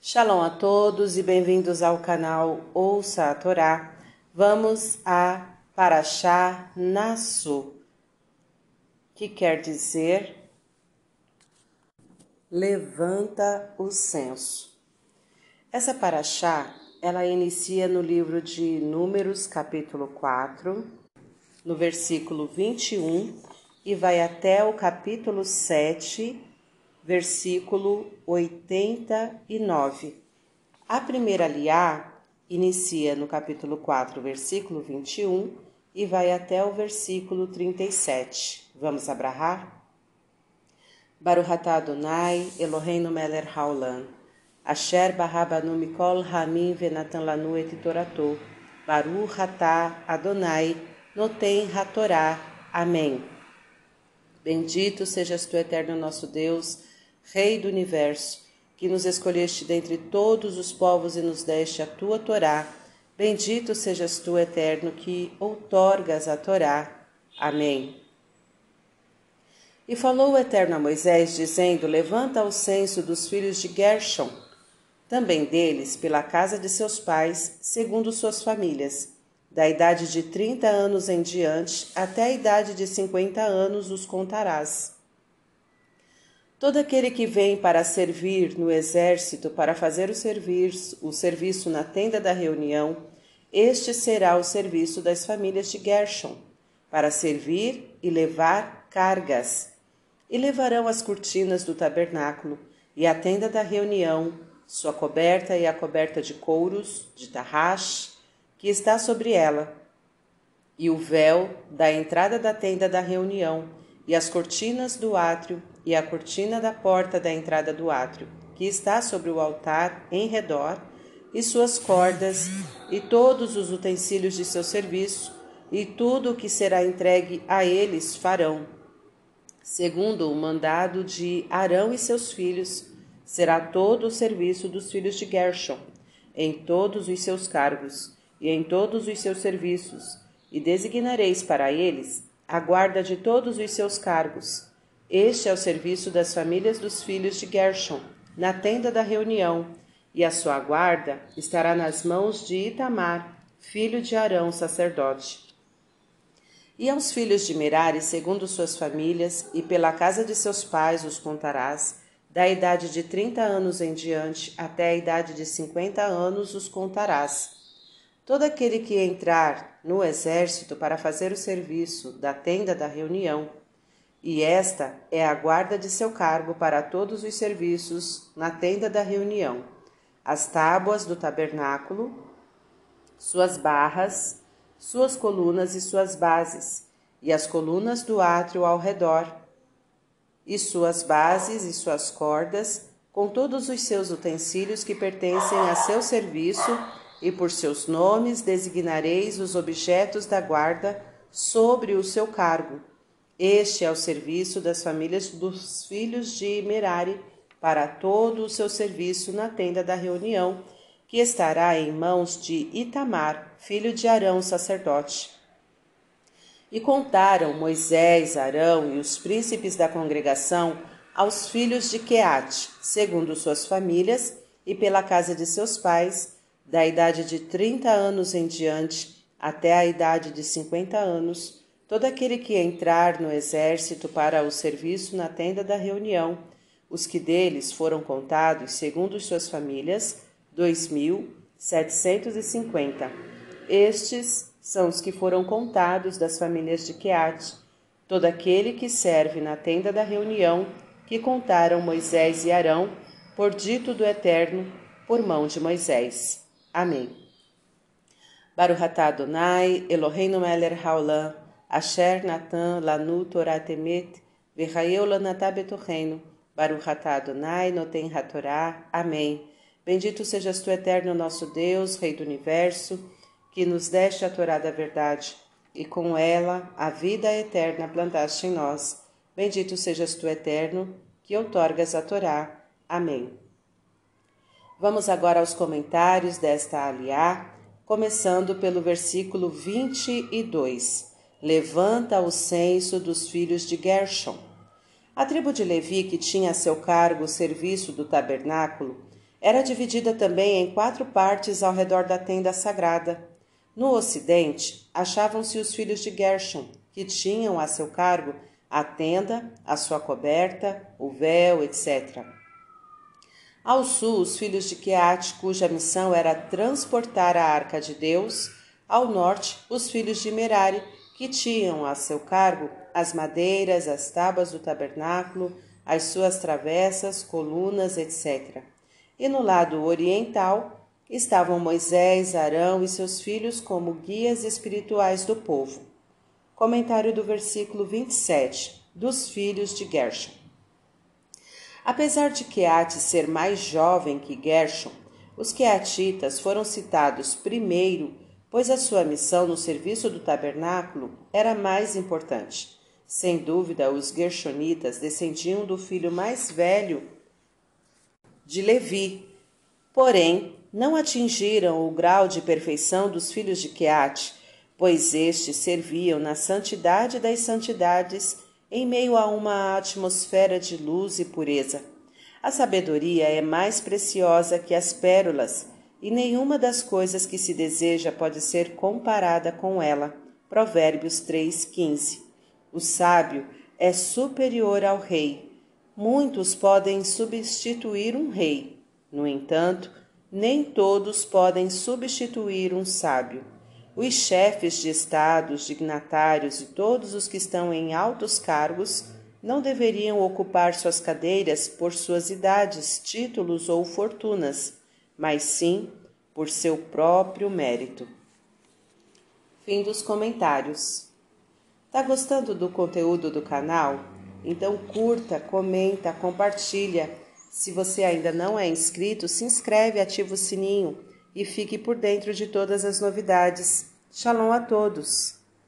Shalom a todos e bem-vindos ao canal Ouça a Torá. Vamos a Parashá Nasu, que quer dizer levanta o censo. Essa Parashá, ela inicia no livro de Números, capítulo 4, no versículo 21 e vai até o capítulo 7, versículo 89. A primeira liá inicia no capítulo 4, versículo 21 e vai até o versículo 37. Vamos abrahar? Baruch atah Adonai, Eloheinu melech haolam. Asher barabanu mikol hamim venatan lanu et toratou. Baruch atah Adonai, noten hatorá. Amém. Bendito sejas tu, eterno nosso Deus, Rei do universo, que nos escolheste dentre todos os povos e nos deste a tua Torá. Bendito sejas tu, eterno, que outorgas a Torá. Amém. E falou o Eterno a Moisés, dizendo: Levanta o censo dos filhos de Gershon, também deles, pela casa de seus pais, segundo suas famílias. Da idade de trinta anos em diante, até a idade de cinquenta anos os contarás. Todo aquele que vem para servir no exército, para fazer o serviço, o serviço na tenda da reunião, este será o serviço das famílias de Gershon, para servir e levar cargas. E levarão as cortinas do tabernáculo e a tenda da reunião, sua coberta e a coberta de couros, de tarrax, que está sobre ela, e o véu da entrada da tenda da reunião, e as cortinas do átrio e a cortina da porta da entrada do átrio, que está sobre o altar em redor, e suas cordas, e todos os utensílios de seu serviço, e tudo o que será entregue a eles farão. Segundo o mandado de Arão e seus filhos, será todo o serviço dos filhos de Gershon, em todos os seus cargos e em todos os seus serviços, e designareis para eles a guarda de todos os seus cargos, este é o serviço das famílias dos filhos de Gershon, na tenda da reunião, e a sua guarda estará nas mãos de Itamar, filho de Arão, sacerdote. E aos filhos de Merari, segundo suas famílias, e pela casa de seus pais os contarás, da idade de trinta anos em diante até a idade de cinquenta anos os contarás. Todo aquele que entrar no exército para fazer o serviço da tenda da reunião, e esta é a guarda de seu cargo para todos os serviços na tenda da reunião, as tábuas do tabernáculo, suas barras, suas colunas e suas bases, e as colunas do átrio ao redor, e suas bases e suas cordas, com todos os seus utensílios que pertencem a seu serviço, e por seus nomes designareis os objetos da guarda sobre o seu cargo este é o serviço das famílias dos filhos de Merari para todo o seu serviço na tenda da reunião, que estará em mãos de Itamar, filho de Arão, sacerdote. E contaram Moisés, Arão e os príncipes da congregação aos filhos de Queate, segundo suas famílias e pela casa de seus pais, da idade de trinta anos em diante até a idade de cinquenta anos, Todo aquele que entrar no exército para o serviço na tenda da reunião, os que deles foram contados segundo suas famílias, dois mil setecentos e cinquenta. Estes são os que foram contados das famílias de Queate, todo aquele que serve na tenda da reunião, que contaram Moisés e Arão, por dito do Eterno, por mão de Moisés. Amém. Baruch atah Adonai, Eloheinu melech haolam, Asher Natan Lanu Torah Temet, Virraeu Lanatá Betorreino, Baruch Atah Adonai Noten Hatorá. Amém. Bendito sejas tu, eterno nosso Deus, Rei do Universo, que nos deste a Torá da verdade, e com ela a vida eterna plantaste em nós. Bendito sejas tu, eterno, que outorgas a Torá. Amém. Vamos agora aos comentários desta aliá, começando pelo versículo 22 levanta o censo dos filhos de Gershon. A tribo de Levi, que tinha a seu cargo o serviço do tabernáculo, Era dividida também em quatro partes ao redor da tenda sagrada. No ocidente, achavam-se os filhos de Gershon, que tinham a seu cargo a tenda, a sua coberta, o véu, etc. Ao sul, os filhos de Queate, cuja missão era transportar a arca de Deus. Ao norte, os filhos de Merari, que tinham a seu cargo as madeiras, as tábuas do tabernáculo, as suas travessas, colunas, etc. E no lado oriental estavam Moisés, Arão e seus filhos como guias espirituais do povo. Comentário do versículo 27 dos filhos de Gershon. Apesar de Keate ser mais jovem que Gershon, os Keatitas foram citados primeiro, pois a sua missão no serviço do tabernáculo era mais importante. Sem dúvida, os Gershonitas descendiam do filho mais velho de Levi, porém não atingiram o grau de perfeição dos filhos de Keate, pois estes serviam na santidade das santidades em meio a uma atmosfera de luz e pureza. A sabedoria é mais preciosa que as pérolas, e nenhuma das coisas que se deseja pode ser comparada com ela. Provérbios 3:15. O sábio é superior ao rei. Muitos podem substituir um rei. No entanto, nem todos podem substituir um sábio. Os chefes de estados, dignatários e todos os que estão em altos cargos não deveriam ocupar suas cadeiras por suas idades, títulos ou fortunas, mas sim por seu próprio mérito. Fim dos comentários. Tá gostando do conteúdo do canal? Então curta, comenta, compartilha. Se você ainda não é inscrito, se inscreve, ativa o sininho e fique por dentro de todas as novidades. Shalom a todos!